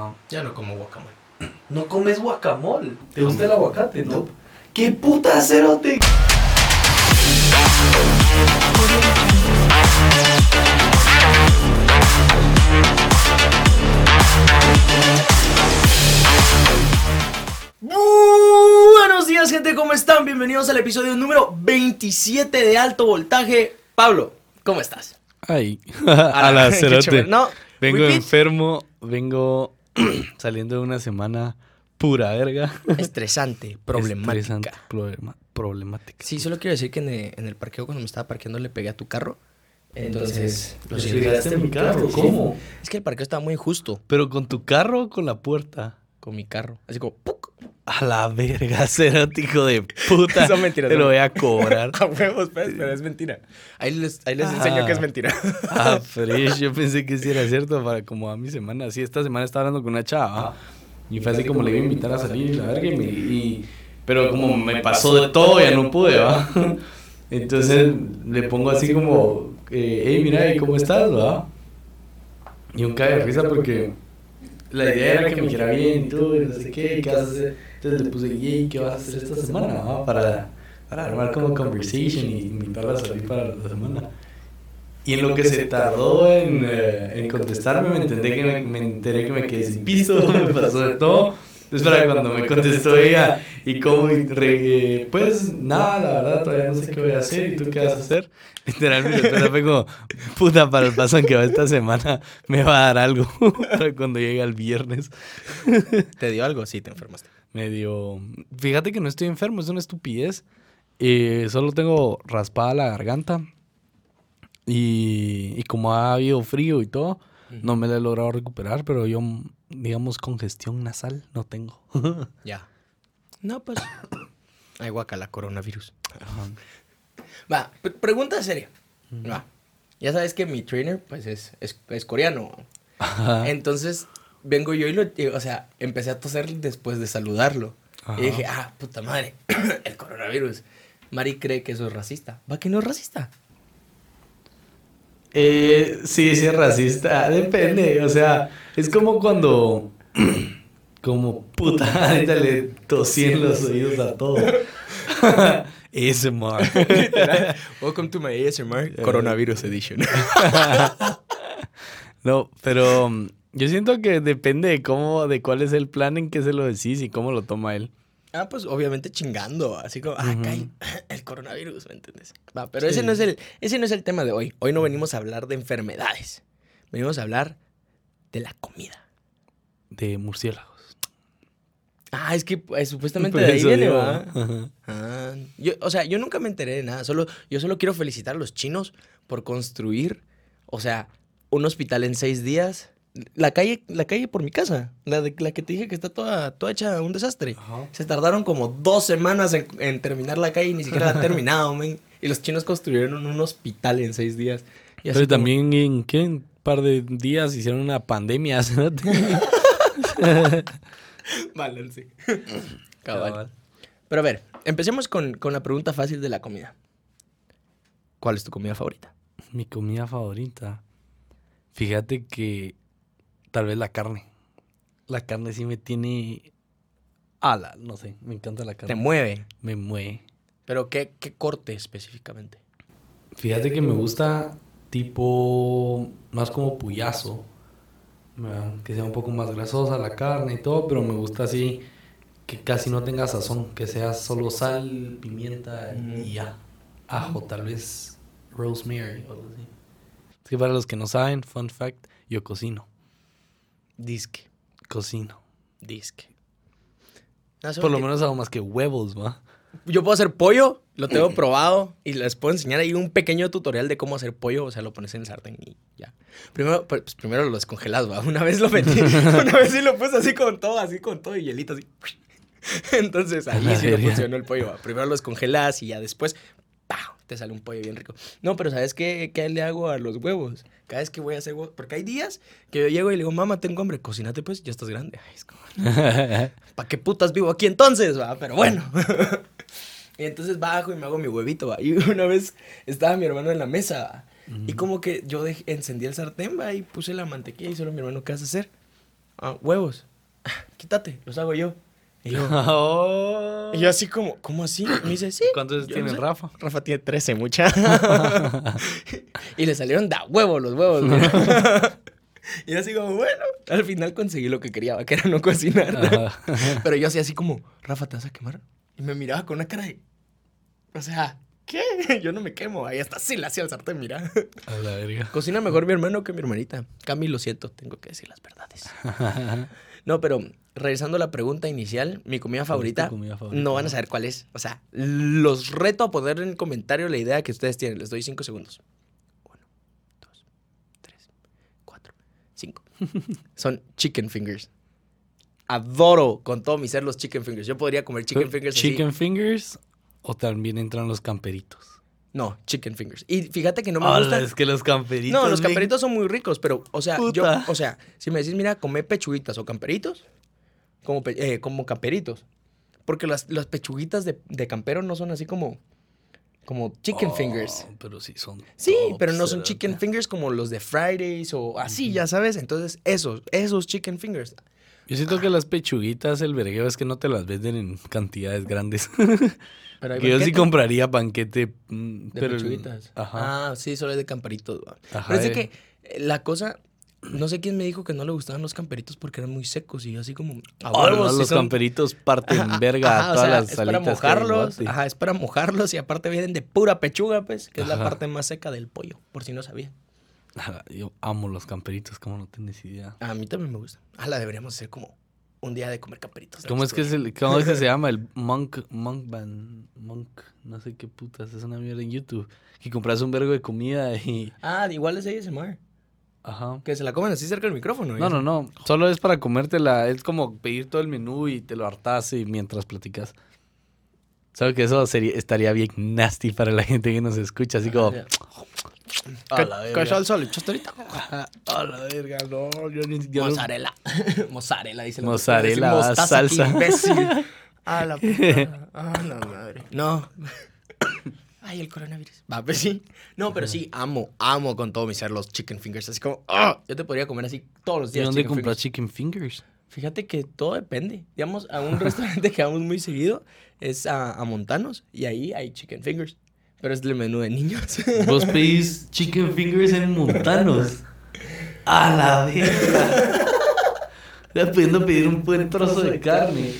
Ajá. Ya no como guacamole. No comes guacamole. ¿Te gusta el aguacate, no? ¿Qué puta cerote? Buenos días, gente, ¿cómo están? Bienvenidos al episodio número 27 de Alto Voltaje. Pablo, ¿cómo estás? Ay, A a la cerote. No, Vengo enfermo, vengo saliendo de una semana pura verga. Estresante, problemática. Estresante, problema- problemática. Sí, solo quiero decir que en el, en el parqueo, cuando me estaba parqueando, le pegué a tu carro. Entonces, lo ¿Le siento. pegaste a mi carro? ¿Cómo? Es que el parqueo estaba muy injusto ¿Pero con tu carro o con la puerta? Con mi carro. Así como, ¡puc! A la verga, cerote, hijo de puta. Son mentiras, Te lo voy a cobrar. A huevos, pues, pero es mentira. Ahí les, ahí les Ah. enseño que es mentira. Ah, fresh, yo pensé que sí era cierto para como a mi semana. Sí, esta semana estaba hablando con una chava. Y fue así como le iba a invitar a salir la verga. Y me- y- pero como me pasó de todo, ya no pude, ¿va? Entonces le pongo así como, eh, hey, mira, ¿y cómo estás, va? Y un cae de risa porque la idea era que me dijera bien y todo, y no sé qué, ¿qué vas a hacer? Entonces le puse, hey, ¿qué vas a hacer esta semana? Para, para armar como conversation y invitarla a salir para la semana. Y en lo que se tardó en, eh, en contestarme, me, enteré que me, me enteré que me quedé sin piso, me pasó de todo. Entonces, para cuando me contestó ella, y como, pues nada, la verdad, todavía no sé qué voy a hacer, ¿y tú qué vas a hacer? Literalmente, respuesta fue como, puta, para el paso en que va esta semana, me va a dar algo para cuando llegue el viernes. ¿Te dio algo? Sí, te enfermaste. Medio. Fíjate que no estoy enfermo, es una estupidez. Eh, solo tengo raspada la garganta. Y, y como ha habido frío y todo, no me la he logrado recuperar, pero yo, digamos, congestión nasal no tengo. Ya. No, pues. Ay, guacala, coronavirus. Va, pre- pregunta seria. Va. Ya sabes que mi trainer, pues, es, es, es coreano. Ajá. Entonces, vengo yo y lo. y, O sea, empecé a toser después de saludarlo. Ajá. Y dije, ah, puta madre, el coronavirus. Mari cree que eso es racista. Va que no es racista. Eh, sí, sí es racista. Depende. O sea, es como cuando. Como puta, ahorita le tosí en los oídos a todo. ASMR. Welcome to my ASMR Coronavirus Edition. No, pero mm, yo siento que depende de cómo, de cuál es el plan en que se lo decís y cómo lo toma él. Ah, pues obviamente chingando, así como, ah, cae el coronavirus, ¿me entiendes? Va, pero Sí. ese no es el, ese no es el tema de hoy. Hoy no venimos a hablar de enfermedades. Venimos a hablar de la comida. De murciélagos. Ah, es que pues, supuestamente Por de ahí viene, ¿va? Ah, yo, o sea, yo nunca me enteré de nada. Solo, yo solo quiero felicitar a los chinos por construir, o sea, un hospital en seis días. La calle, la calle por mi casa, la, de, la que te dije que está toda, toda hecha un desastre. Ajá. Se tardaron como dos semanas en, en terminar la calle y ni siquiera la han terminado. Y los chinos construyeron un hospital en seis días. Y Pero como- también en ¿qué? un par de días hicieron una pandemia. ¿sí? Balance. Cabal. Pero a ver, empecemos con, con la pregunta fácil de la comida. ¿Cuál es tu comida favorita? Mi comida favorita. Fíjate que tal vez la carne. La carne sí me tiene... Ala, no sé, me encanta la Te carne. mueve. Me mueve. Pero ¿qué, qué corte específicamente? Fíjate que me gusta tipo más como puyazo. Que sea un poco más grasosa la carne y todo, pero me gusta así que casi no tenga sazón, que sea solo sal, pimienta y ya. Ajo, tal vez rosemary o algo así. Es que para los que no saben, fun fact, yo cocino. Disque. Cocino. Disque. No, solo Por lo menos hago más que huevos, ¿va? Yo puedo hacer pollo, lo tengo probado y les puedo enseñar ahí un pequeño tutorial de cómo hacer pollo. O sea, lo pones en el sartén y ya. Primero, pues, primero lo descongelas, ¿va? Una vez lo metí, una vez sí lo puse así con todo, así con todo y hielito así. Entonces ahí sí verga. funcionó el pollo. ¿va? Primero lo descongelas y ya después. Te sale un pollo bien rico. No, pero ¿sabes qué, qué le hago a los huevos? Cada vez que voy a hacer huevos, porque hay días que yo llego y le digo, mamá, tengo hambre, cocínate pues, ya estás grande. Ay, es como, ¿para qué putas vivo aquí entonces? Va? Pero bueno. y entonces bajo y me hago mi huevito. ¿va? Y una vez estaba mi hermano en la mesa. ¿va? Y como que yo encendí el sartén ¿va? y puse la mantequilla y solo mi hermano, ¿qué vas a hacer? Ah, huevos. "Ah, Quítate, los hago yo. Y yo, Oh. y yo así como, ¿cómo así? Me dice, sí. ¿Cuántos yo tiene no sé". Rafa? Rafa tiene 13, mucha. y le salieron da huevo los huevos, mira. y yo así como, bueno, al final conseguí lo que quería, que era no cocinar. Pero yo hacía así como, Rafa, ¿te vas a quemar? Y me miraba con una cara de, o sea, ¿qué? Yo no me quemo, ahí está, sí la hacía al sartén, mira. A la verga. Cocina mejor mi hermano que mi hermanita. Cami, lo siento, tengo que decir las verdades. No, pero regresando a la pregunta inicial, mi comida favorita, comida favorita? no van a saber cuál es. O sea, los reto a poner en el comentario la idea que ustedes tienen. Les doy cinco segundos. Uno, dos, tres, cuatro, cinco. Son chicken fingers. Adoro con todo mi ser los chicken fingers. Yo podría comer chicken fingers así. Chicken fingers o también entran los camperitos. No, chicken fingers. Y fíjate que no me Hola, gustan. es que los camperitos. No, los camperitos son muy ricos, pero, o sea, yo, Puta. o sea, si me decís, mira, come pechuguitas o camperitos, como, eh, como camperitos. Porque las, las pechuguitas de, de campero no son así como, como chicken Oh, fingers. Pero sí son. Sí, pero no son chicken fingers como los de Fridays o así, ya sabes. Entonces, esos, esos chicken fingers. Yo siento que las pechuguitas, el vergueo es que no te las venden en cantidades grandes. Pero hay que yo sí compraría banquete. mm, de pero pechuguitas. Ajá. Ah, sí, solo es de camperitos. Ajá, Pero es de eh. que eh, la cosa, no sé quién me dijo que no le gustaban los camperitos porque eran muy secos y yo así como... A Oh, no, sí los son- camperitos parten Ajá, verga ajá, a o todas sea, las es para que mojarlos, ajá, es para mojarlos y aparte vienen de pura pechuga, pues, que es la parte más seca del pollo, por si no sabía. Ajá, Yo amo los camperitos, como no tienes idea. A mí también me gusta. Ah, la deberíamos hacer como un día de comer camperitos. ¿Cómo es que es el, cómo es que se llama? El Monk, Monk Band, Monk, no sé qué putas, es una mierda en YouTube. Que compras un vergo de comida y, Ah, igual es ASMR. Ajá. Que se la comen así cerca del micrófono. No, no, no, solo es para comértela, es como pedir todo el menú y te lo hartas y mientras platicas. ¿Sabes que eso sería, estaría bien nasty para la gente que nos escucha? Así como, a ¿Qué, la qué verga. salsa le echaste ahorita? A la verga, no, yo ni yo no- Mozzarella. Mozzarella, dice la Mozzarella, Mostaza, qué salsa. imbécil. A la puta. A la madre. No. Ay, el coronavirus. Va, pues sí. No, pero sí, amo, amo con todo mi ser los chicken fingers. Así como, ¡ah! yo te podría comer así todos los ¿De días. dónde chicken compras chicken fingers? Fíjate que todo depende. Digamos, a un restaurante que vamos muy seguido es a, a Montanos y ahí hay chicken fingers. Pero es el menú de niños. Vos pedís chicken fingers en Montanos. A la verga. Estás pudiendo pedir un buen trozo de carne.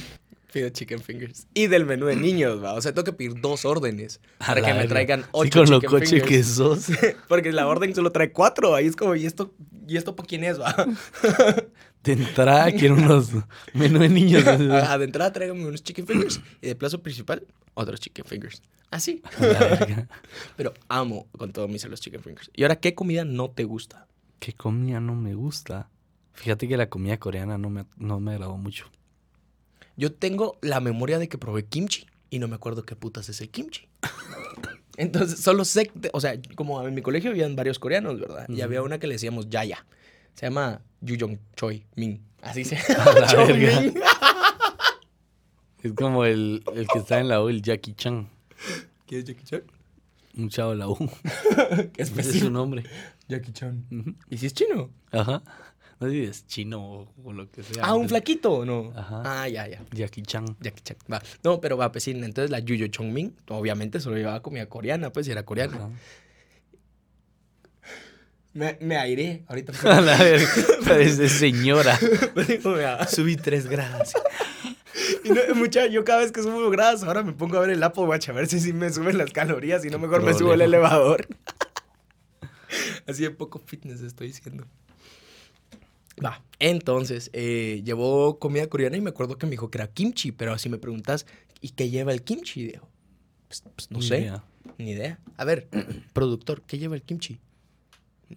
Pido chicken fingers. Y del menú de niños, va. O sea, tengo que pedir dos órdenes A para que me traigan Sí, ocho con lo chicken coche que fingers. sos. Porque la orden solo trae cuatro. Ahí es como, ¿y esto, ¿y esto para quién es, va? De entrada quiero unos menú de niños. De entrada tráigame unos chicken fingers y de plazo principal, otros chicken fingers. Así. Pero amo con todo mi ser los chicken fingers. ¿Y ahora qué comida no te gusta? ¿Qué comida no me gusta? Fíjate que la comida coreana no me, no me agradó mucho. Yo tengo la memoria de que probé kimchi y no me acuerdo qué putas es el kimchi. Entonces, solo sé, o sea, como en mi colegio habían varios coreanos, ¿verdad? Y había una que le decíamos Yaya. Se llama Yuyong Choi Min. Así se A la Choi verga. Min. Es como el, el que está en la U, el Jackie Chan. ¿Quién es Jackie Chan? Un chavo de la U. ¿Qué Ese es su nombre. Jackie Chan. ¿Y si es chino? Ajá. No sé si es chino o, o lo que sea. Ah, un flaquito, ¿no? Ajá. Ah, ya, ya. Jackie Chan. Jackie Chan. Va. No, pero va, pues sí. Entonces la Yuyo Chong Min, obviamente solo llevaba comida coreana, pues y era coreana. Ajá. Me, me airé ahorita. A la verga. Parece señora. Subí tres grados. Y no, mucha, yo cada vez que subo grados, ahora me pongo a ver el Apple Watch a ver si sí me suben las calorías y no mejor me subo el elevador. Así de poco fitness estoy diciendo. Va, entonces, eh, llevó comida coreana y me acuerdo que me dijo que era kimchi, pero si me preguntas, ¿y qué lleva el kimchi? Digo, pues, pues, no Ni sé, idea. ni idea. A ver, productor, ¿qué lleva el kimchi?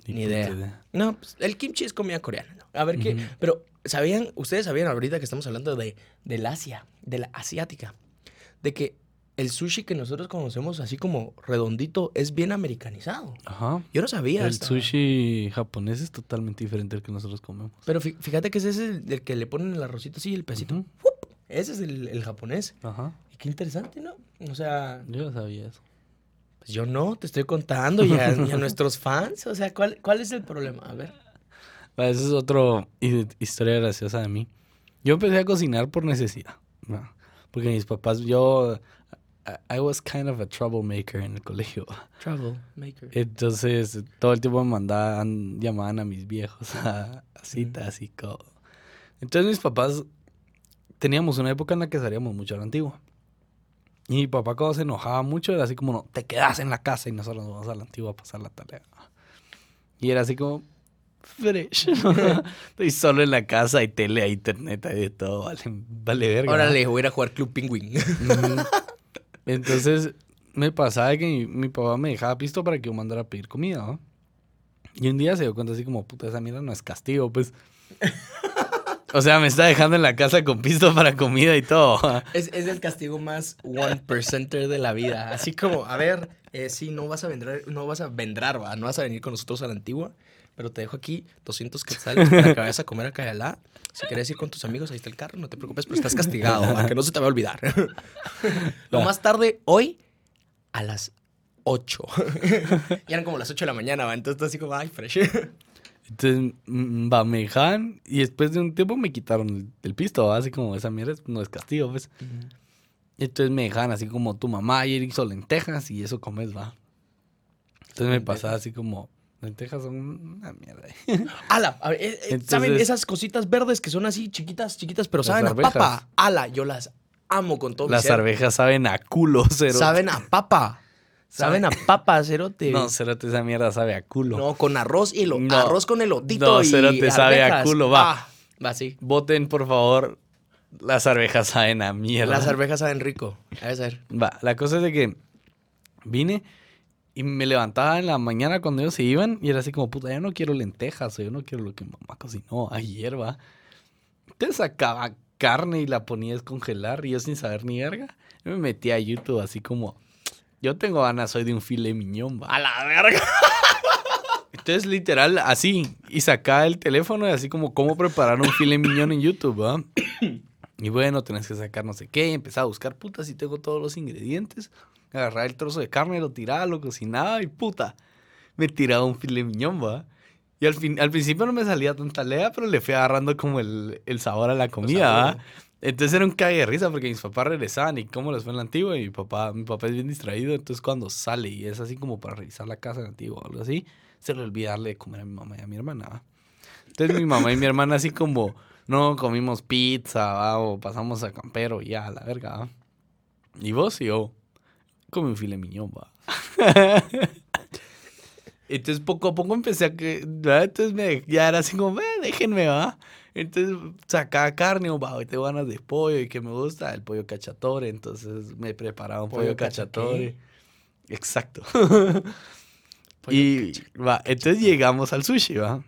Ni, idea. No, pues, el kimchi es comida coreana. ¿no? A ver qué. Pero, ¿sabían? Ustedes sabían ahorita que estamos hablando de, del Asia, de la asiática, de que el sushi que nosotros conocemos así como redondito es bien americanizado. Ajá. Yo no sabía. El hasta- sushi japonés es totalmente diferente al que nosotros comemos. Pero fí- fíjate que ese es el, el que le ponen el arrocito así, el pesito. ¡Fup! Ese es el, el japonés. Ajá. Y qué interesante, ¿no? O sea, Yo no sabía eso. pues yo no, te estoy contando y a, y a nuestros fans. O sea, ¿cuál, ¿cuál es el problema? A ver. Esa es otra historia graciosa de mí. Yo empecé a cocinar por necesidad. Porque mis papás, yo... I- was kind of a troublemaker en el colegio. Travel maker. Entonces, todo el tiempo me mandaban, llamaban a mis viejos a, a citas y todo. Entonces, mis papás, teníamos una época en la que salíamos mucho a la antigua. Y mi papá cuando se enojaba mucho era así como, no, te quedas en la casa y nosotros nos vamos a la antigua a pasar la tarea. Y era así como, fresh. Estoy solo en la casa, hay tele, hay internet, hay de todo, vale, vale verga. Ahora ¿no? le voy a ir a jugar Club Penguin. Entonces me pasaba que mi, papá me dejaba pisto para que yo mandara a pedir comida, ¿no? Y un día se dio cuenta así como, puta, esa mierda no es castigo, pues. o sea, me está dejando en la casa con pisto para comida y todo. es el castigo más one percenter de la vida. Así como, a ver, eh, sí, no vas a vendrar, no vas a vendrar, ¿va? no vas a venir con nosotros a la antigua, pero te dejo aquí 200 quetzales para que vayas a comer a Cayalá. Si quieres ir con tus amigos, ahí está el carro, no te preocupes, pero estás castigado, que no se te va a olvidar. Lo más tarde, hoy, a las 8. ya eran como las 8 de la mañana, ¿va? Entonces, así como, ay, fresh. Entonces, mm, va, me dejaban y después de un tiempo me quitaron el, el pisto, ¿va? así como esa mierda no es castigo, pues. Entonces me dejaban así como tu mamá ayer hizo lentejas y eso comes, va. Entonces me pasaba así como, lentejas son una mierda. Ala, a ver, eh, eh, ¿saben esas cositas verdes que son así chiquitas, chiquitas, pero saben a papa? Ala, yo las amo con todo mi Las ser. arvejas saben a culo, cero. Saben a papa. Saben a papa, cerote. No, cerote, esa mierda sabe a culo. No, con arroz y No. arroz con elotito No, y cerote, sabe a culo, va. Ah, va, sí. Voten, por favor. Las arvejas saben a mierda. Las arvejas saben rico. A ver. Va, la cosa es de que vine y me levantaba en la mañana cuando ellos se iban y era así como, puta, yo no quiero lentejas o yo no quiero lo que mamá cocinó ayer, va. Entonces sacaba carne y la ponía a descongelar y yo sin saber ni verga. Me metía a YouTube así como, yo tengo ganas hoy de un filet miñón, va. A la verga. Entonces, literal, así. Y sacaba el teléfono y así como cómo preparar un filet miñón en YouTube, ¿va? Y bueno, tenés que sacar no sé qué. Y empezaba a buscar, puta, si tengo todos los ingredientes. Agarraba el trozo de carne, lo tiraba, lo cocinaba y puta, me tiraba un filet miñón, ¿va? Y al, fin, al principio no me salía tanta lea, pero le fui agarrando como el, el sabor a la comida, ¿va? Entonces era un cague de risa porque mis papás regresaban y cómo les fue en la antigua. Y mi papá, mi papá es bien distraído. Entonces cuando sale y es así como para revisar la casa en la antigua o algo así, se le olvida darle de comer a mi mamá y a mi hermana. ¿va? Entonces mi mamá y mi hermana así como, no, comimos pizza ¿va? o pasamos a campero y ya, a la verga. ¿va? Y vos y yo, comí un filet miñón, va. Entonces poco a poco empecé a que, ¿verdad? Entonces me, ya era así como, "Eh, déjenme, va. Entonces sacaba carne, o va, hoy tengo ganas de pollo y que me gusta el pollo cachatore. Entonces me preparaba un pollo, ¿Pollo cacha cachatore. Exacto. Pollo y va, entonces llegamos al sushi, va.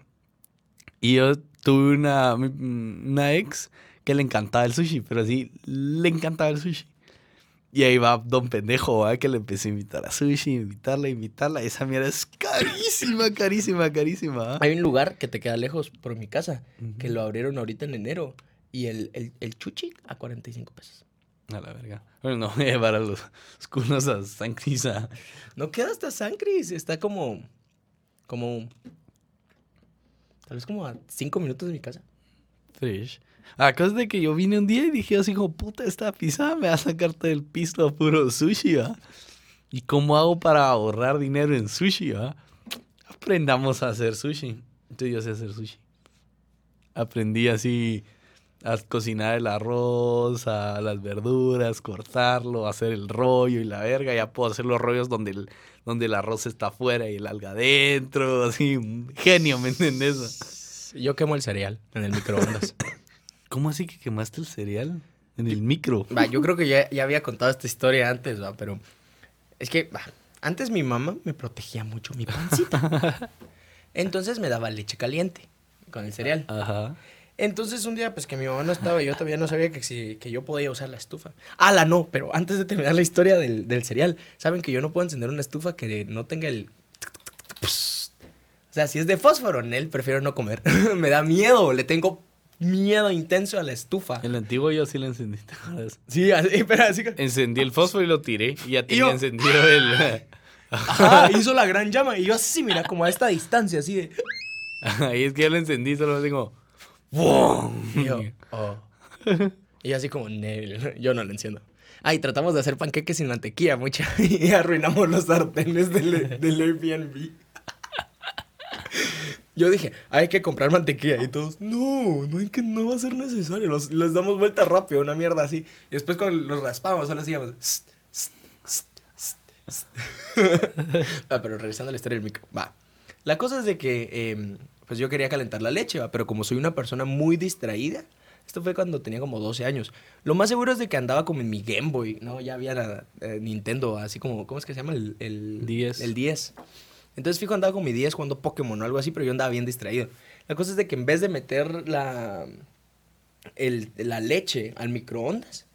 Y yo tuve una, una ex que le encantaba el sushi, pero sí, le encantaba el sushi. Y ahí va Don Pendejo, ¿va? que le empecé a invitar a sushi, invitarla, invitarla. Esa mierda es carísima, carísima, carísima. ¿va? Hay un lugar que te queda lejos por mi casa, que lo abrieron ahorita en enero. Y el, el, el chuchi a 45 pesos. A la verga. Bueno, no voy a llevar a los, los culos a San Cris a- No queda hasta San Cris. Está como. Como. Tal vez como a 5 minutos de mi casa. Fresh. A causa de que yo vine un día y dije así como, puta, esta pizza me va a sacar todo el pisto a puro sushi, ¿va? ¿Y cómo hago para ahorrar dinero en sushi, va? Aprendamos a hacer sushi. Entonces yo sé hacer sushi. Aprendí así a cocinar el arroz, a las verduras, cortarlo, hacer el rollo y la verga. Ya puedo hacer los rollos donde el, donde el arroz está afuera y el alga adentro. Así, genio, ¿me entiendes? Yo quemo el cereal en el microondas. ¿Cómo así que quemaste el cereal? En el micro. Va, yo creo que ya, ya había contado esta historia antes, va, pero es que va, antes mi mamá me protegía mucho mi pancita. Entonces me daba leche caliente con el cereal. Ajá. Entonces un día, pues que mi mamá no estaba, yo todavía no sabía que, si- que yo podía usar la estufa. Ah, la no, pero antes de terminar la historia del, del cereal, saben que yo no puedo encender una estufa que no tenga el... O sea, si es de fósforo, en él prefiero no comer. me da miedo, le tengo miedo intenso a la estufa. El antiguo yo sí lo encendí, ¿te acuerdas? Sí, así, pero así que... Encendí el fósforo y lo tiré. Y ya tenía yo- encendido el... Ajá, hizo la gran llama. Y yo así, mira, como a esta distancia, así de. Ahí es que ya lo encendí, solo así como. ¡Bum! Y yo, oh. Y yo así como, "Nel, yo no lo enciendo. Ay, tratamos de hacer panqueques sin mantequilla, mucha. Y arruinamos los sartenes del, del Airbnb. Yo dije, hay que comprar mantequilla. Y todos, no, no, hay que, no va a ser necesario. Los, les damos vuelta rápido, una mierda así. Y después cuando los raspamos, solo hacíamos. Ah, pero regresando a la historia del micro. Va. La cosa es de que, eh, pues yo quería calentar la leche, va. Pero como soy una persona muy distraída, esto fue cuando tenía como 12 años. Lo más seguro es de que andaba como en mi Game Boy, ¿no? Ya había eh, Nintendo, así como, ¿cómo es que se llama? El, el 10. El 10. Entonces fijo andaba con mi 10 jugando Pokémon o algo así, pero yo andaba bien distraído. La cosa es de que en vez de meter la, el- la leche al microondas,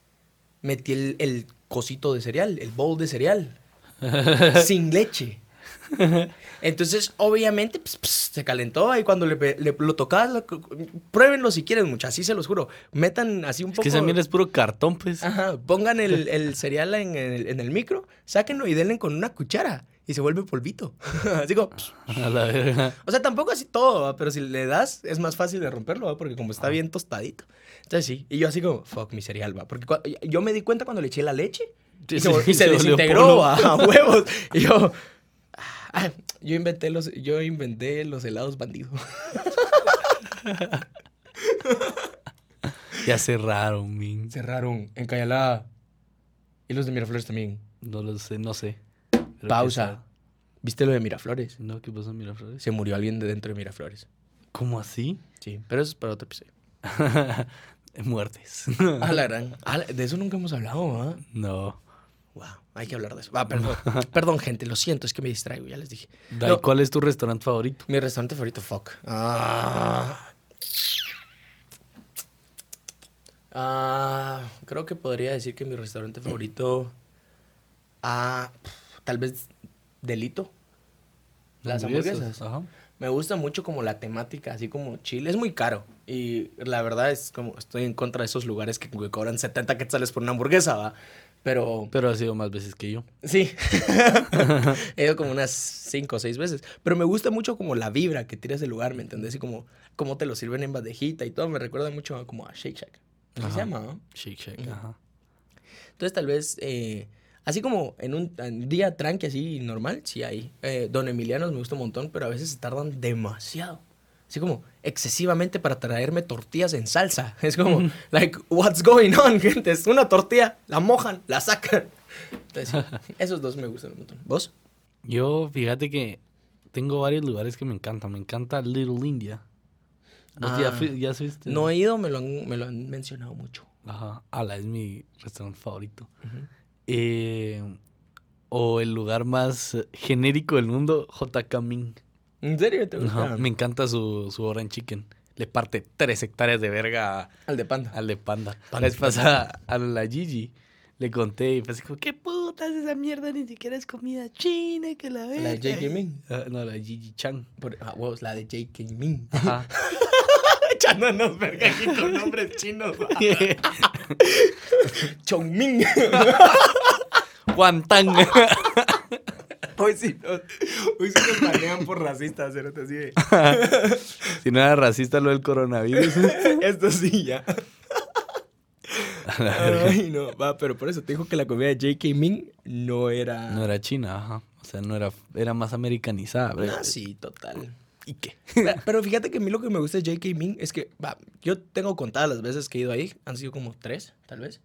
metí el, el cosito de cereal, el bowl de cereal, sin leche. Entonces, obviamente, pues, pues, se calentó y cuando le, le- lo tocabas, lo- pruébenlo si quieren, muchachos, así se los juro. Metan así un Es poco... que mierda es puro cartón, pues. Ajá, pongan el, el cereal en el, en el micro, sáquenlo y denle con una cuchara y se vuelve polvito. así como... A la verga. O sea, tampoco así todo, ¿va? pero si le das es más fácil de romperlo, ¿va? porque como está bien tostadito. Entonces sí, y yo así como, fuck mi cereal, va. Porque yo me di cuenta cuando le eché la leche Sí, y se, sí, vol- y se se volvió desintegró a huevos. Y yo, ah, yo inventé los, yo inventé los helados bandidos. Ya cerraron, min. Cerraron en Cayalá. Y los de Miraflores también. No lo sé, no sé. Pausa. ¿Viste lo de Miraflores? No, ¿qué pasó en Miraflores? Se murió alguien de dentro de Miraflores. ¿Cómo así? Sí, pero eso es para otro episodio. Muertes. Ah, la gran. La- de eso nunca hemos hablado, ¿ah? no. Wow, hay que hablar de eso. Ah, perdón. perdón, gente, lo siento, es que me distraigo, ya les dije. Dai, No. ¿Cuál es tu restaurante favorito? Mi restaurante favorito, fuck. Ah. Ah, creo que podría decir que mi restaurante favorito. Ah, tal vez Delito. Las hamburguesas. Ajá. Me gusta mucho como la temática, así como Chile. Es muy caro. Y la verdad es como estoy en contra de esos lugares que, que cobran 70 quetzales por una hamburguesa, ¿va? Pero Pero ha sido más veces que yo. Sí. He ido como unas cinco o seis veces. Pero me gusta mucho como la vibra que tira ese lugar, ¿me entendés? Y como cómo te lo sirven en bandejita y todo. Me recuerda mucho a, como a Shake Shack. Ajá. se llama, ¿no? Shake Shack, ajá. Entonces tal vez, eh, así como en un en día tranqui, así normal, sí hay. Eh, Don Emilianos me gusta un montón, pero a veces se tardan demasiado. Así como excesivamente para traerme tortillas en salsa. Es como, like, what's going on, gente? Es una tortilla, la mojan, la sacan. Entonces, esos dos me gustan un montón. ¿Vos? Yo, fíjate que tengo varios lugares que me encantan. Me encanta Little India. ¿Vos ya, Ah. fui- ya fuiste? No he ido, me lo han, me lo han mencionado mucho. Ajá. Ala, es mi restaurante favorito. Ujú. Eh, o el lugar más genérico del mundo, JK Min. ¿En serio te gusta? Me encanta su, su orange chicken. Le parte tres hectáreas de verga a- Al de panda. al de panda. Panda, La vez pasada a la Gigi le conté y así como, ¿qué putas esa mierda? Ni siquiera es comida china, que la verga. ¿La de J.K. Min? Ah, no, la de Gigi Chan. Por- ah, huevos, la de J.K. Min. Ajá. Echándonos verga aquí con nombres chinos. Chong Min. Juan Tang. Hoy sí, nos, hoy sí nos banean por racistas, ¿no? Así de, si no era racista lo del coronavirus. Esto sí, ya. Ay, no, va, pero por eso te dijo que la comida de J.K. Min no era... No era china, ajá. O sea, no era, era más americanizada. bre. Ah, sí, total. ¿Y qué? Pero- Pero fíjate que a mí lo que me gusta de J.K. Min es que, va, yo tengo contadas las veces que he ido ahí, han sido como tres, tal vez.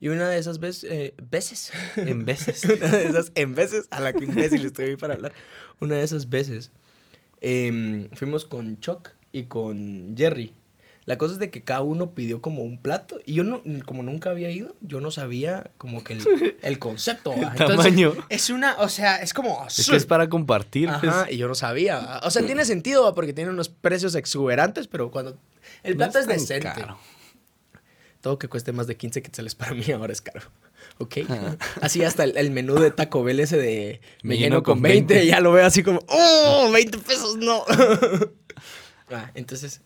Y una de esas veces, eh, veces, En veces. una de esas en veces, a la que imbécil estoy ahí para hablar, una de esas veces, em, fuimos con Chuck y con Jerry. La cosa es de que cada uno pidió como un plato y yo no, como nunca había ido, yo no sabía como que el, el concepto. tamaño. Es una, o sea, es como... Es que es para compartir. pues. Ajá, y yo no sabía. O sea, tiene sentido ¿va? porque tiene unos precios exuberantes, pero cuando el No plato es, tan decente. caro. Todo que cueste más de 15 quetzales para mí ahora es caro. ¿Ok? Así hasta el, el menú de Taco Bell ese de me, lleno con 20, ya lo veo así como, ¡oh! 20 pesos, no. Ah, entonces,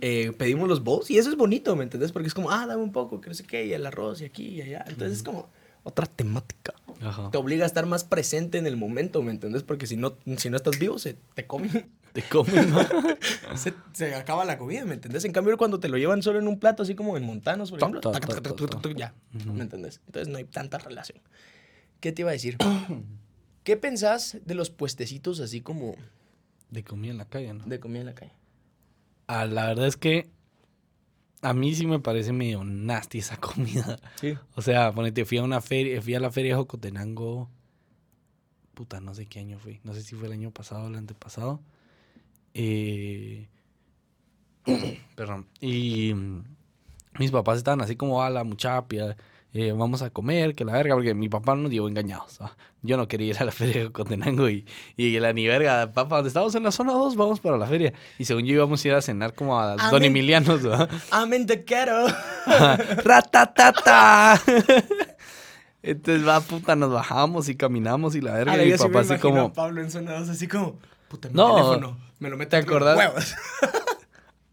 eh, pedimos los bowls y eso es bonito, ¿me entendés? Porque es como, ah, dame un poco, que no sé qué, y el arroz y aquí y allá. Entonces es como otra temática Ajá. te obliga a estar más presente en el momento, ¿me entendés? Porque si no, si no estás vivo, se te comen. Te comen, ¿no? se, se acaba la comida, ¿me entendés? En cambio, cuando te lo llevan solo en un plato, así como en montanos, por ejemplo, ya. ¿me entendés? Entonces no hay tanta relación. ¿Qué te iba a decir? ¿Qué pensás de los puestecitos así como De comida en la calle, ¿no? de comida en la calle? Ah, la verdad es que a mí sí me parece medio nasty esa comida. Sí. O sea, ponete, fui a una feria, fui a la feria de Jocotenango. Puta, no sé qué año fui. No sé si fue el año pasado o el antepasado. Eh, perdón. Y mis papás estaban así como a la muchapia. Eh, vamos a comer, que la verga, porque mi papá nos llevó engañados. Yo no quería ir a la feria de Jocotenango y, y la ni verga, papá, donde estamos en la zona 2, vamos para la feria. Y según yo íbamos a ir a cenar como a Don Amén. Emilianos, ¿verdad? Amen te quiero. ¡Ratatata! Entonces, va, puta, nos bajamos y caminamos y la verga. Y mi yo sí me papá así como... a Pablo en zona dos, así como, puta, mi No. teléfono, me lo meto ¿Te acordás? huevos.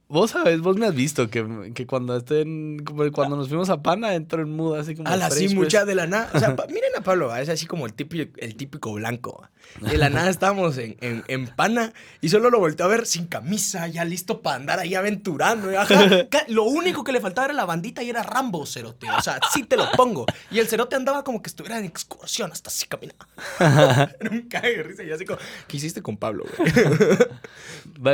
Vos sabes, vos me has visto que, que cuando estén... Como cuando nos fuimos a Pana, entro en muda así como... A la sí, mucha de la nada. O sea, pa- miren a Pablo, ¿va? es así como el típico, el típico blanco. ¿va? De la nada estábamos en, en, en pana y solo lo volteé a ver sin camisa, ya listo para andar ahí aventurando. ajá. Lo único que le faltaba era la bandita y era Rambo, cerote. O sea, sí te lo pongo. Y el cerote andaba como que estuviera en excursión, hasta así caminaba. Cague de risa. Y así como, ¿qué hiciste con Pablo, güey?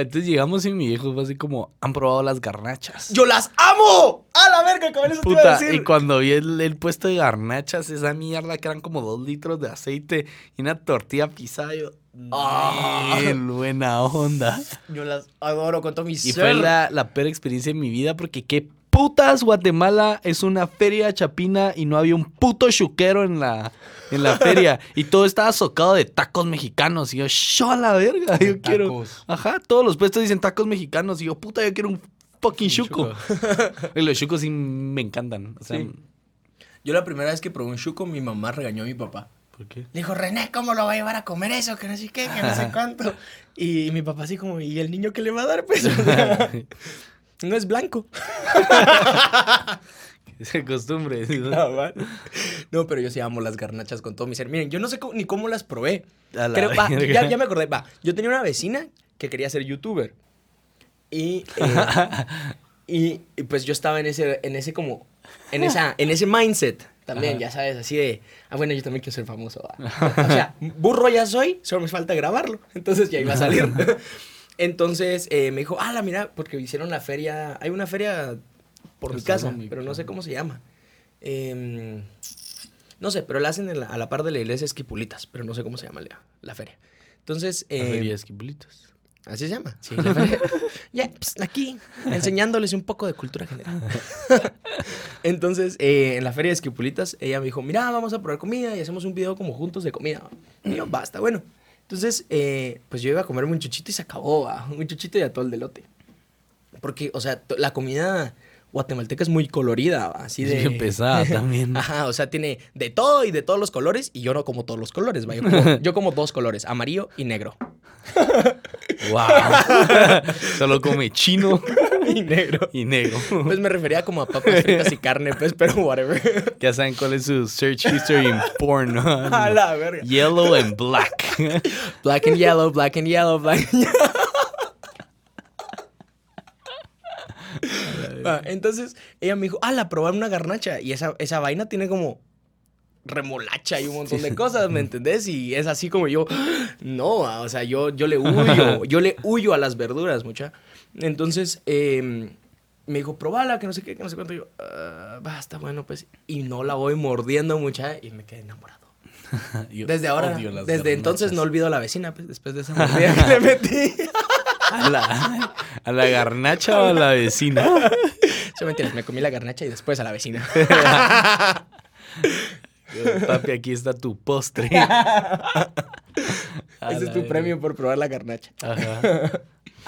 Entonces llegamos y mi viejo fue así como... Han probado las garnachas. ¡Yo las amo! ¡A la verga, cabrón! Eso te iba a Puta, decir. y cuando vi el, el puesto de garnachas, esa mierda que eran como dos litros de aceite y una tortilla pisada, yo... Ah. "Nel, buena onda. Yo las adoro con todo mi Y ser. fue la, la peor experiencia de mi vida porque qué putas Guatemala es una feria chapina y no había un puto chuquero en la, en la feria. Y todo estaba socado de tacos mexicanos. Y yo, yo a la verga, yo quiero... Tacos. Ajá, todos los puestos dicen tacos mexicanos. Y yo, puta, yo quiero un fucking chuco. y los chucos sí me encantan. O sea, Sí. Yo la primera vez que probé un chuco, mi mamá regañó a mi papá. ¿por qué? Le dijo, René, ¿cómo lo va a llevar a comer eso? Que no sé qué, que no sé cuánto. Y mi papá así como, ¿y el niño qué le va a dar? Pues, no es blanco. Es costumbre. No. No, pero yo sí amo las garnachas con todo mi ser. Miren, yo no sé cómo- ni cómo las probé. Creo- va, ya, ya me acordé. Va, yo tenía una vecina que quería ser youtuber. Y, eh, y, y, pues yo estaba en ese, en ese como, en, esa, en ese mindset también, Ajá. ya sabes, así de, ah, bueno, yo también quiero ser famoso. va. O sea, burro ya soy, solo me falta grabarlo. Entonces ya iba a salir. Entonces eh, me dijo, ah, la mira, porque hicieron la feria, hay una feria por mi casa, pero no sé cómo se llama. Em, no sé, pero la hacen en la- a la par de la iglesia Esquipulitas, pero no sé cómo se llama la, la feria. Entonces, La em, feria de esquipulitos. Así se llama. Sí, la feria. ya, pues, aquí, enseñándoles un poco de cultura general. Entonces, eh, en la feria de Esquipulitas, ella me dijo, mira, vamos a probar comida y hacemos un video como juntos de comida. Y yo, basta, bueno. Entonces, eh, pues yo iba a comerme un chuchito y se acabó, va, un chuchito y atol de lote. Porque, o sea, la comida guatemalteca es muy colorida, así Es de... bien pesada también. Ajá, o sea, tiene de todo y de todos los colores y yo no como todos los colores, va. Yo como, yo como dos colores, amarillo y negro. ¡Wow! Solo come chino y negro. y negro. Pues me refería como a papas fritas y carne, pues, pero whatever. Ya saben cuál es su search history en porn. ¿no? A la verga. Yellow and black. Black and yellow, black and yellow, black and yellow. Ah, Entonces ella me dijo, la probar una garnacha. Y esa, esa vaina tiene como remolacha y un montón de cosas, ¿me entendés? Y es así como yo, no, ah, o sea, yo, yo le huyo, yo le huyo a las verduras, mucha. Entonces, eh, me dijo, probala, que no sé qué, que no sé cuánto. Y yo, "Ah, basta, bueno, pues. Y no la voy mordiendo, mucha, y me quedé enamorado. Desde ahora, desde entonces no olvido a la vecina, pues, después de esa mordida que le metí. ¿A la, ¿A la garnacha o a la vecina? Yo mentiras, me comí la garnacha y después a la vecina. Papi, aquí está tu postre. Ese la es tu verga. premio por probar la garnacha. Ajá.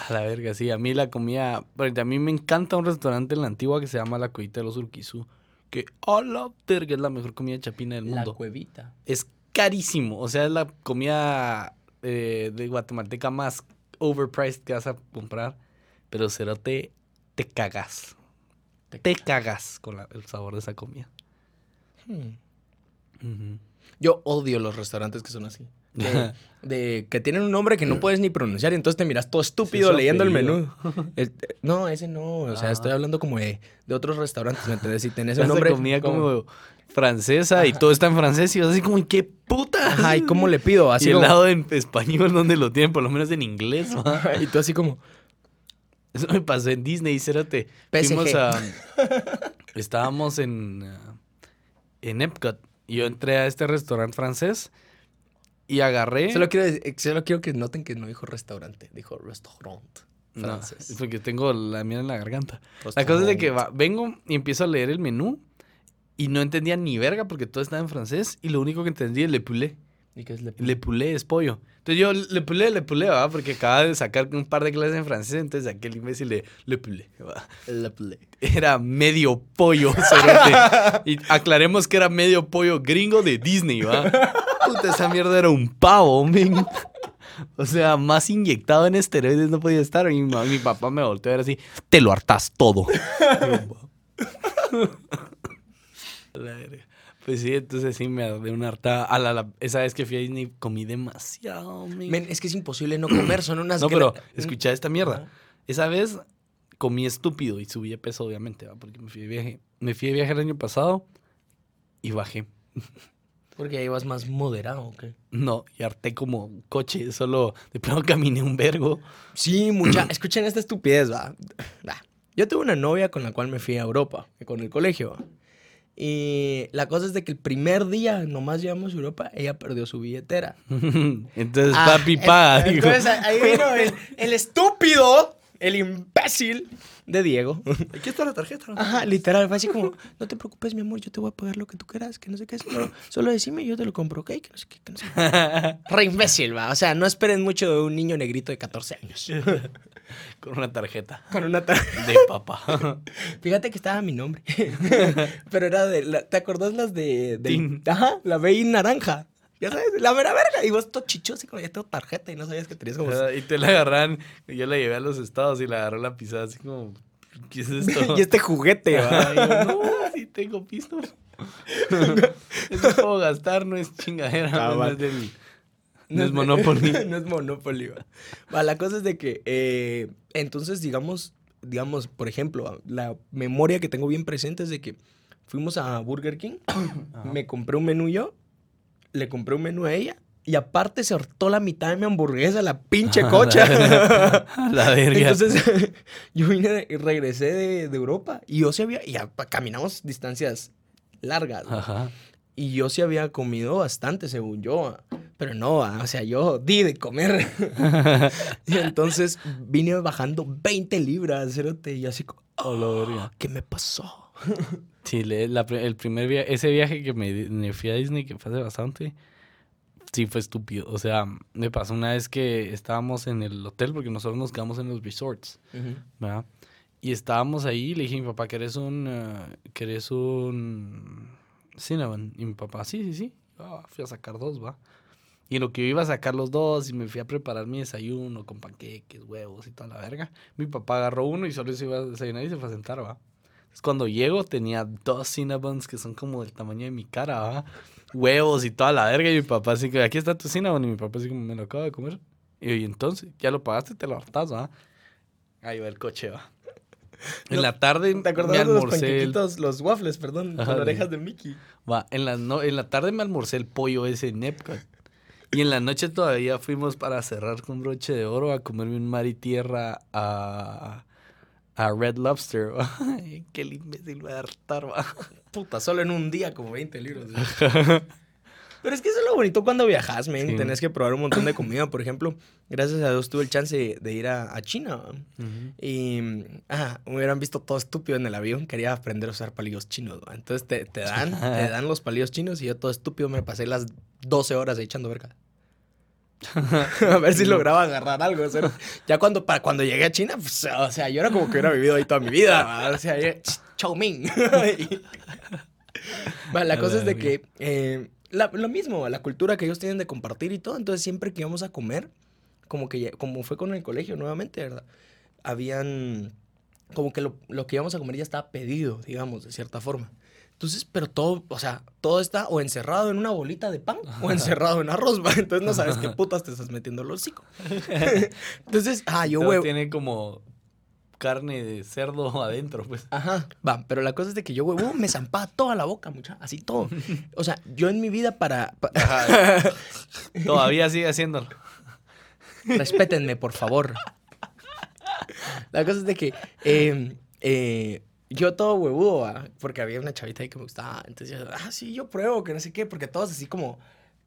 A la verga, sí. A mí la comida. A mí me encanta un restaurante en la antigua que se llama La Cuevita de los Urquizú. Que a la verga es la mejor comida chapina del La mundo. cuevita. Es carísimo. O sea, es la comida eh, de guatemalteca más overpriced que vas a comprar. Pero cerote, te cagas. Te cagas con la- el sabor de esa comida. Hmm. Yo odio los restaurantes que son así. De, de que tienen un nombre que no puedes ni pronunciar y entonces te miras todo estúpido leyendo el menú. El- no, ese no, o sea, Ah. estoy hablando como de, de otros restaurantes, ¿me entiendes? Si tenés un nombre comida como francesa y todo está en francés y vas así como, ¿qué puta? Ajá, ¿y cómo le pido? Así y el lado en español donde lo tienen, por lo menos en inglés, y tú así como, Eso me pasó en Disney, cérate. Fuimos a... Estábamos en... ah, en Epcot. Y yo entré a este restaurante francés y agarré... solo quiero, dec- solo quiero que noten que no dijo restaurante, dijo restaurant No, francés. es porque tengo la mía en la garganta. La cosa es de que va- vengo y empiezo a leer el menú y no entendía ni verga porque todo estaba en francés y lo único que entendí es le poulet. ¿Y qué es le Le poulet es pollo. Entonces yo le poulet, le poulet, va, porque acaba de sacar un par de clases en francés, entonces saqué el imbécil de le poulet, va. Le poulet. Era medio pollo. Y aclaremos que era medio pollo gringo de Disney, va. Puta, esa mierda era un pavo, men. O sea, más inyectado en esteroides no podía estar. Mi, mi papá me volteó a ver así, te lo hartas todo. Pues sí, entonces sí me de una hartada. A la, la- esa vez que fui a Disney comí demasiado, men. Men, es que es imposible no comer, son unas... No, pero escucha esta mierda. Esa vez comí estúpido y subí de peso, obviamente, ¿va? porque me fui de viaje. Me fui de viaje el año pasado y bajé. Porque ahí vas más moderado, ¿ok? No, y harté como coche, solo de pronto caminé un vergo. Sí, mucha. Escuchen esta estupidez, va. Va. Yo tuve una novia con la cual me fui a Europa, con el colegio. va. Y la cosa es de que el primer día nomás llegamos a Europa, ella perdió su billetera. Entonces, Ah, papi, paga, digo. Entonces ahí vino el, el estúpido, el imbécil de Diego. Aquí está la tarjeta. Ajá, literal, fue así como, no te preocupes, mi amor, yo te voy a pagar lo que tú quieras, que no sé qué, solo, solo decime y yo te lo compro, ¿ok? Que no sé qué, que no sé qué. Re imbécil, va. O sea, no esperen mucho de un niño negrito de 14 años. Con una tarjeta Con una tarjeta. de papá. Fíjate que estaba mi nombre. Pero era de. la- ¿Te acordás las de. Tin. Ajá, la BI naranja. Ya sabes, la mera verga. Y vos todo chichoso, y como ya tengo tarjeta y no sabías que tenías como. y te la agarran. Yo la llevé a los estados y la agarró la pisada así como, ¿qué es esto? y este juguete, va. Y yo, no, sí tengo pisto. Eso puedo gastar, no es chingadera. Ah, no, es del- no es Monopoly. no es Monopoly, va. Va, la cosa es de que. eh, entonces, digamos. Digamos, por ejemplo, la memoria que tengo bien presente es de que fuimos a Burger King, me compré un menú yo, le compré un menú a ella, y aparte se hortó la mitad de mi hamburguesa, la pinche cocha. La verga. Entonces, yo vine y regresé de, de Europa y yo sí había, y ya caminamos distancias largas, ¿no? Ajá. y yo sí había comido bastante, según yo, ah, pero no, ah, o sea, yo di de comer. y entonces vine bajando 20 libras, cerote, y así, como, Oh, la verga. ¿qué me pasó? Sí, le- la el primer viaje, ese viaje que me, me fui a Disney, que fue hace bastante, sí fue estúpido. O sea, me pasó una vez que estábamos en el hotel, porque nosotros nos quedamos en los resorts, ¿verdad? Y estábamos ahí, y le dije a mi papá, ¿querés un, ¿querés un cinnamon? Y mi papá, sí, sí, sí. Ah, fui a sacar dos, va. Y en lo que yo iba a sacar los dos y me fui a preparar mi desayuno con panqueques, huevos y toda la verga, mi papá agarró uno y solo se iba a desayunar y se fue a sentar, va. Entonces, cuando llego tenía dos cinnamons que son como del tamaño de mi cara, ¿va? Huevos y toda la verga. Y mi papá así que, aquí está tu cinnamon. Y mi papá así como, me lo acabo de comer. Y yo, y entonces, ya lo pagaste, te lo hartas, ¿va? Ahí va el coche, ¿va? En No, la tarde ¿Te acordás me de los almorcé el... los waffles, perdón, Ajá, con orejas de Mickey? Va, en la, no, en la tarde me almorcé el pollo ese en Epcot. Y en la noche todavía fuimos para cerrar con broche de oro a comerme un mar y tierra a, a Red Lobster. Qué imbécil va a hartar. Puta, solo en un día como 20 libros. Pero es que eso es lo bonito cuando viajas, men. Sí. Tenés que probar un montón de comida. Por ejemplo, gracias a Dios tuve el chance de, ir a, a China. Y, ajá, me hubieran visto todo estúpido en el avión. Quería aprender a usar palillos chinos. ¿va? Entonces te, te dan, te dan los palillos chinos y yo todo estúpido me pasé las 12 horas echando verga. a ver si lograba agarrar algo. ya cuando, para cuando llegué a China, pues, o sea, yo era como que hubiera vivido ahí toda mi vida. O sea, yo, chau ming. La cosa es de que eh, lo mismo, la cultura que ellos tienen de compartir y todo. Entonces, siempre que íbamos a comer, como que como fue con el colegio nuevamente, ¿verdad? Habían como que lo, lo que íbamos a comer ya estaba pedido, digamos, de cierta forma. Entonces, pero todo, o sea, todo está o encerrado en una bolita de pan o encerrado en arroz, ¿va? Entonces no sabes qué putas te estás metiendo el hocico. Entonces, ah, yo huevo. Tiene como carne de cerdo adentro, pues. Ajá, va, pero la cosa es de que yo, huevo, me zampaba toda la boca, mucha, así todo. O sea, yo en mi vida para... pa- Todavía sigue haciéndolo. Respétenme, por favor. La cosa es de que eh, eh, yo todo huevudo, ¿va? porque había una chavita ahí que me gustaba. Entonces yo, ah, sí, yo pruebo, que no sé qué, porque todos así como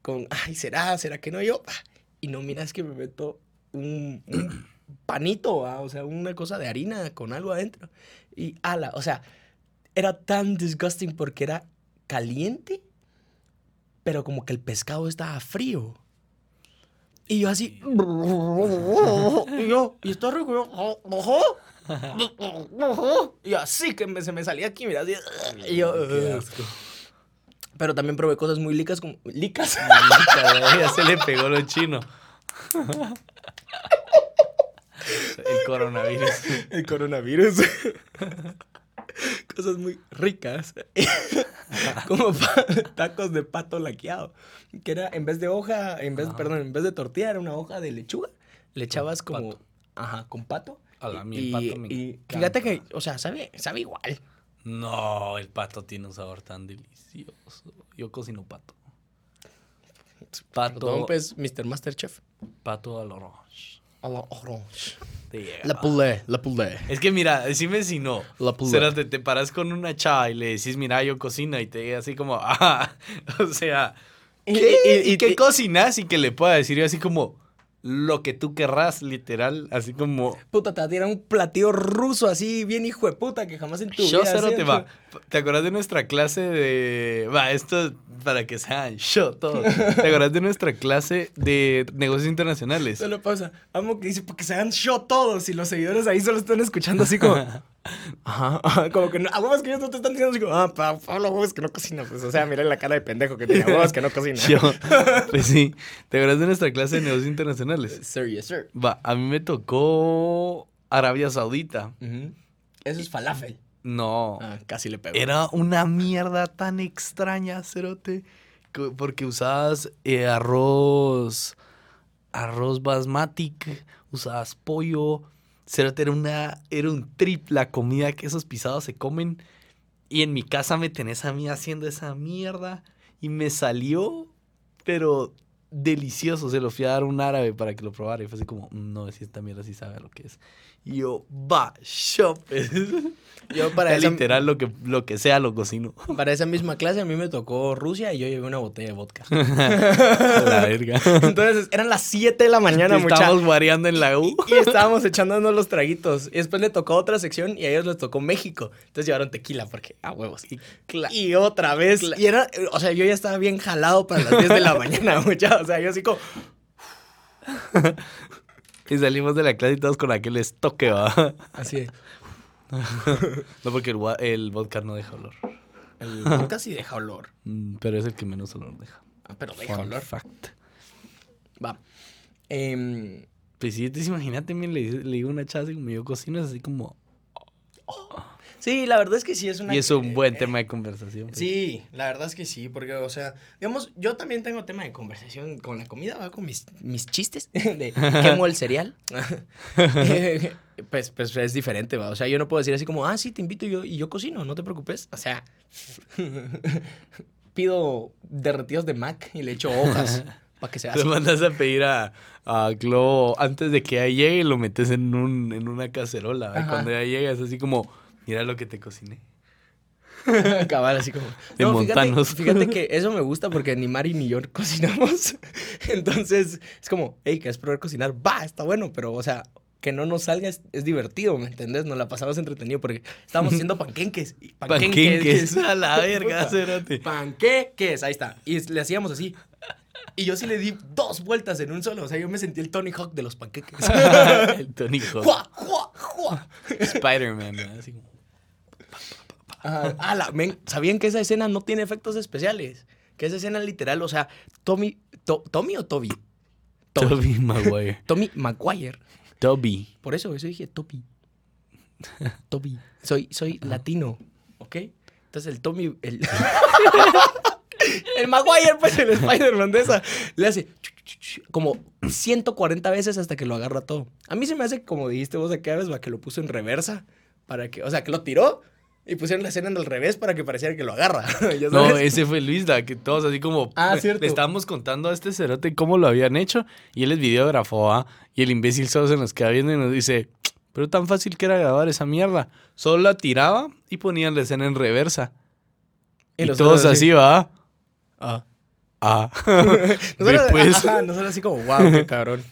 con, ay, ¿será? ¿Será que no? Yo, ah, y no miras que me meto un, un panito, ¿va? o sea, una cosa de harina con algo adentro. Y ala, o sea, era tan disgusting porque era caliente, pero como que el pescado estaba frío. Y yo así. Y yo, y está rico. Y así que me- se me salía aquí, mira, así. Y yo, asco. Pero también probé cosas muy licas como. ¿Licas? ya se le pegó lo chino. El coronavirus. El coronavirus. Cosas muy ricas. Como tacos de pato laqueado. Que era, en vez de hoja, en vez, perdón, en vez de tortilla, era una hoja de lechuga. Le echabas como. pato. Ajá, con pato. A la mía, el pato me y encanta. fíjate que, o sea, sabe, sabe igual. No, el pato tiene un sabor tan delicioso. Yo cocino pato. Pato, Perdón, pues, Mr. Masterchef. pato al orange. A la orange. Te llega. La pulé, la pulé. Es que mira, decime si no. La pulé. Será, te, te paras con una chava y le decís, mira, yo cocino y te diga así como, ah, o sea, Y- ¿qué, y- y- ¿qué y- cocinas? Y que le pueda decir yo así como, lo que tú querrás, literal, así como, Puta, te va a tirar un platillo ruso así, bien hijo de puta, que jamás en tu yo vida cero has te va. ¿Te acuerdas de nuestra clase de, va, esto para que sean yo todo. ¿Te acuerdas de nuestra clase de negocios internacionales? Solo pausa. Amo que dice, porque se hagan show todos y los seguidores ahí solo están escuchando así como... Ajá, ajá, como que no, a huevos que ellos no te están diciendo así como, ah, Pa- Pablo, huevos que no cocina. Pues, o sea, mira la cara de pendejo que tiene, a huevos que no cocina. Yo, pues sí. ¿Te acuerdas de nuestra clase de negocios internacionales? Sir, yes, sir. Va, a mí me tocó Arabia Saudita. Ujú. Eso es falafel. No. Ah, casi le pego. Era una mierda tan extraña, Cerote. que- Porque usabas eh, arroz. Arroz basmati. Usabas pollo. Cerote era una. Era un trip la comida que esos pisados se comen. Y en mi casa me tenés a mí haciendo esa mierda. Y me salió. Pero delicioso. Se lo fui a dar un árabe para que lo probara. Y fue así como, "Mm, no, si esta mierda sí sabe lo que es. Y yo, va, shop. Yo para esa, literal lo que, lo que sea lo cocino. para esa misma clase a mí me tocó Rusia y yo llevé una botella de vodka. la verga. Entonces eran las 7 de la mañana, mucha. Estamos guareando en la U. Y estábamos echándonos los traguitos. Y después le tocó otra sección y a ellos les tocó México. Entonces llevaron tequila porque, ah, huevos. Y, y otra vez. Y era, o sea, yo ya estaba bien jalado para las 10 de la mañana, mucha. O sea, yo así como, Y salimos de la clase y todos con aquel estoque, va. así de, No, porque el, vodka no deja olor. el vodka sí deja olor. Mm, Pero es el que menos olor deja. Ah, pero deja Fun olor. fact. Va. Em, Pues sí, imagínate, le, le digo a una chava así como yo cocino, es así como... sí, la verdad es que sí es una. Y es un buen eh, tema de conversación. pues. Sí, la verdad es que sí, porque, o sea, digamos, yo también tengo tema de conversación con la comida, va con mis, mis chistes de quemo el cereal. pues, pues es diferente, va. O sea, yo no puedo decir así como, ah, sí, te invito yo, y yo cocino, no te preocupes. O sea, pido derretidos de Mac y le echo hojas para que sea Te así. mandas a pedir a, a Globo antes de que ella llegue y lo metes en, un, en una cacerola. Y cuando ella llega es así como, mira lo que te cociné. Cabal, así como. De fíjate, montanos. fíjate que eso me gusta porque ni Mari ni yo cocinamos. Entonces, es como, hey, ¿quieres probar cocinar? Va, está bueno, pero, o sea, que no nos salga es, es divertido, ¿me entendés? Nos la pasamos entretenido porque estábamos haciendo panqueques. y Panqueques. A la verga, cérate. Panqueques, ahí está. Y le hacíamos así. Y yo sí le di dos vueltas en un solo. O sea, yo me sentí el Tony Hawk de los panqueques. El Tony Hawk. ¡Jua, jua, jua! Spider-Man. Así como... Ajá. Ala, men, ¿sabían que esa escena no tiene efectos especiales? Que esa escena literal, o sea, Tommy, To- ¿Tommy o Toby? Toby Maguire. Tommy Maguire. Toby. Por eso, eso dije Toby. Toby. Soy, soy latino, ¿ok? Entonces el Tommy, el... el Maguire, pues el Spider-Man de esa, le hace como 140 veces hasta que lo agarra todo. A mí se me hace, como dijiste vos aquella vez, va, que lo puso en reversa, para que, o sea, que lo tiró y pusieron la escena en el revés para que pareciera que lo agarra. ¿ya No, ese fue Luis, da, que todos así como... Ah, cierto. Le estábamos contando a este cerote cómo lo habían hecho y él es videógrafo, ¿ah? Y el imbécil solo se nos queda viendo y nos dice, pero tan fácil que era grabar esa mierda. Solo la tiraba y ponían la escena en reversa. Y, nosotros todos así, ¿va? Ah. Ah. Nosotros, Después... ajá, nosotros así como, wow, qué cabrón.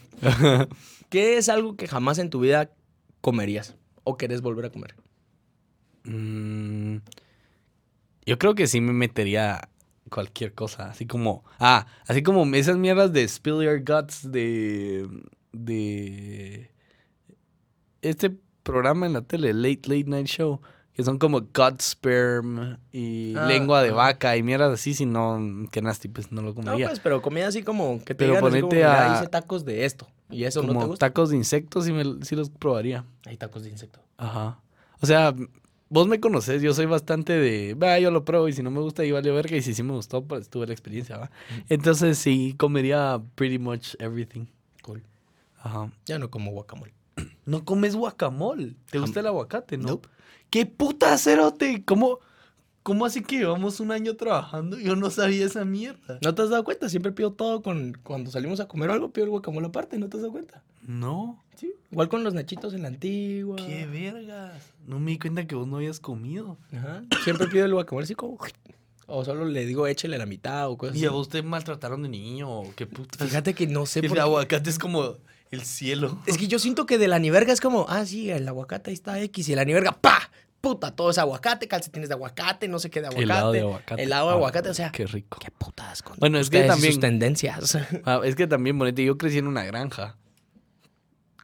¿Qué es algo que jamás en tu vida comerías o querés volver a comer? Mm, yo creo que sí me metería cualquier cosa, así como, ah, así como esas mierdas de Spill Your Guts de, de este programa en la tele, Late Late Night Show, que son como gut sperm y Ah, lengua de ah. vaca y mierdas así, si no, que nasty, pues no lo No, comería. pues, pero comida así como que te Pero digan como, ponete "Mira, a- hice tacos de esto. Y eso no te como gusta. tacos de insectos, sí, me, sí los probaría. Hay tacos de insecto. Ajá. O sea, vos me conoces, yo soy bastante de, va, yo lo pruebo y si no me gusta, ahí vale verga y si sí me gustó, pues tuve la experiencia, ¿va? Entonces sí, comería pretty much everything. Cool. Ajá. Ya no como guacamole. No comes guacamole. ¿Te gusta el aguacate, no? Nope. ¿Qué puta cerote? ¿Cómo, ¿Cómo así que llevamos un año trabajando? Yo no sabía esa mierda. ¿No te has dado cuenta? Siempre pido todo con... Cuando salimos a comer algo, pido el guacamole aparte. ¿No te has dado cuenta? No. Sí. Igual con los nachitos en la antigua. ¿Qué vergas? No me di cuenta que vos no habías comido. Ajá. Siempre pido el guacamole así como... O solo le digo échele la mitad o cosas ¿Y a vos te maltrataron de niño o qué puta? Fíjate que no sé El por qué. aguacate es como el cielo. Es que yo siento que de la niverga es como, ah, sí, el aguacate ahí está X y la niverga, ¡pa! Puta, todo es aguacate, calcetines de aguacate, no sé qué de aguacate. Helado de aguacate. Helado de Ah, aguacate, o sea, Qué rico. qué putas con Bueno, es que ustedes y también- sus tendencias. Ah, es que también, bonete, yo crecí en una granja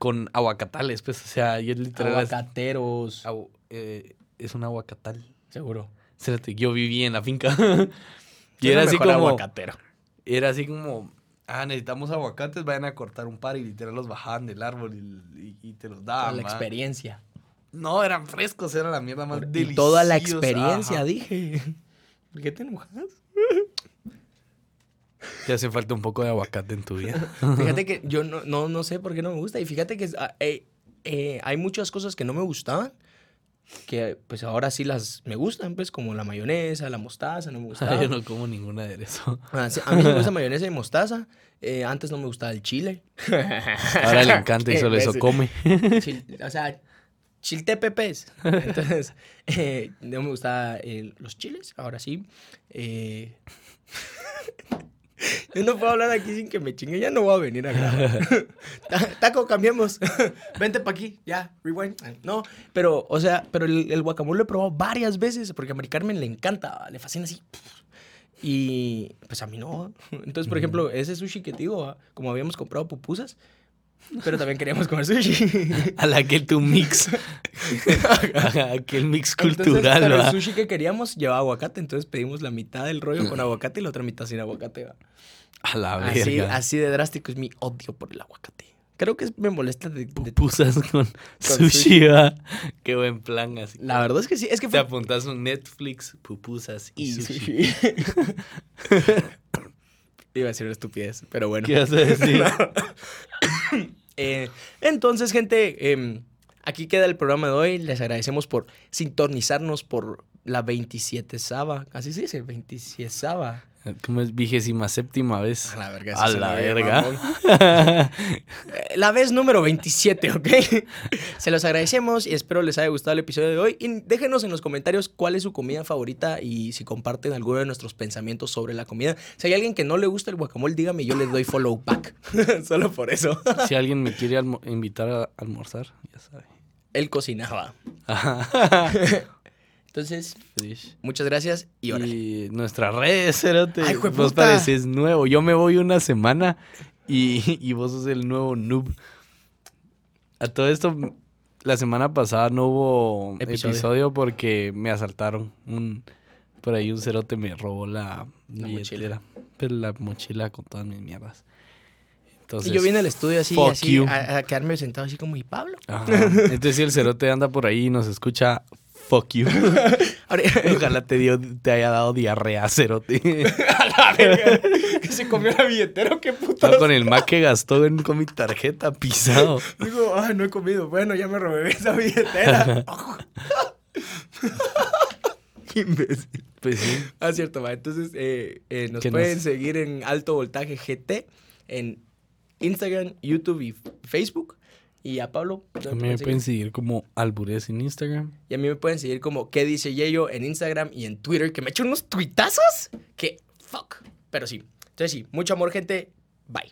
con aguacatales, pues, o sea, yo literal... es- Aguacateros. agu- eh, es un aguacatal. Seguro. Espérate, yo viví en la finca. y era así como... aguacatero. Era así como... Ah, necesitamos aguacates, vayan a cortar un par y literal los bajaban del árbol y, y- y te los daban. Con la experiencia. No, eran frescos, era la mierda más Y deliciosa. toda la experiencia, ajá. dije. ¿Por qué te enojas? Te hace falta un poco de aguacate en tu vida. Fíjate que yo no, no, no sé por qué no me gusta. Y fíjate que ah, eh, eh, hay muchas cosas que no me gustaban. Que pues ahora sí las me gustan, pues como la mayonesa, la mostaza, no me gustaba. yo no como ninguna de eso. Ah, sí, a mí me gusta mayonesa y mostaza. Eh, antes no me gustaba el chile. Ahora le encanta y solo eso come. Chil- o sea, chiltepepes. Entonces, eh, no me gustaban los chiles. Ahora sí. Yo no puedo hablar aquí sin que me chingue. Ya no voy a venir a grabar. Ta- Taco, cambiemos. Vente para aquí. Ya, rewind. No, pero, o sea, pero el, el guacamole lo he probado varias veces porque a Mari Carmen le encanta. Le fascina así. Y pues a mí no. Entonces, por ejemplo, ese sushi que te digo, ah, como habíamos comprado pupusas, pero también queríamos comer sushi. A la que tu mix. Aquel mix Entonces, cultural, pero el sushi que queríamos llevaba aguacate, entonces pedimos la mitad del rollo con aguacate y la otra mitad sin aguacate. ¿va? A la Así, verga. así de drástico es mi odio por el aguacate. Creo que me molesta de, de- Pupusas con, sushi. sushi, ¿va? Qué buen plan. Así. La verdad es que sí, es que Te fue... apuntas un Netflix, pupusas y, Y sushi. sushi. Iba a decir una estupidez, pero bueno. ¿Qué decir? Eh, entonces, gente, em, aquí queda el programa de hoy. Les agradecemos por sintonizarnos por la 27 Saba. Así se dice, 27 Saba. ¿Cómo es? Vigésima séptima vez. A la verga. A la verga. La vez número 27, ¿ok? Se los agradecemos y espero les haya gustado el episodio de hoy. Y déjenos en los comentarios cuál es su comida favorita y si comparten alguno de nuestros pensamientos sobre la comida. Si hay alguien que no le gusta el guacamole, dígame, yo les doy follow back. Solo por eso. Si alguien me quiere invitar a almorzar, ya sabe. Él cocinaba. Entonces, Frish. muchas gracias y órale. Y nuestras redes, cerote. Ay, Vos pareces nuevo. Yo me voy una semana y, y vos sos el nuevo noob. A todo esto, la semana pasada no hubo Episodio. episodio, porque me asaltaron. Un, por ahí un cerote me robó la, La billetera. Pero la mochila con todas mis mierdas. Entonces, y yo vine al estudio así, así a quedarme sentado así como, ¿y Pablo? Ajá. Entonces, si el cerote anda por ahí y nos escucha, fuck you. Ojalá te, dio, te haya dado diarrea, cerote. a la verga, que se comió la billetera, qué puto. No, con el Mac que gastó en, con mi tarjeta pisado. Digo, ay, no he comido. Bueno, ya me robé esa billetera. Qué imbécil. Pues sí. Ah, cierto, va. Entonces, eh, eh, nos ¿Qué pueden nos- seguir en Alto Voltaje GT en Instagram, YouTube y Facebook. Y a Pablo. ¿dónde A mí me pueden seguir? como Albures en Instagram. Y a mí me pueden seguir como ¿Qué dice Yeyo? en Instagram y en Twitter, que me echo unos tuitazos que fuck. Pero sí. Entonces sí, mucho amor, gente. Bye.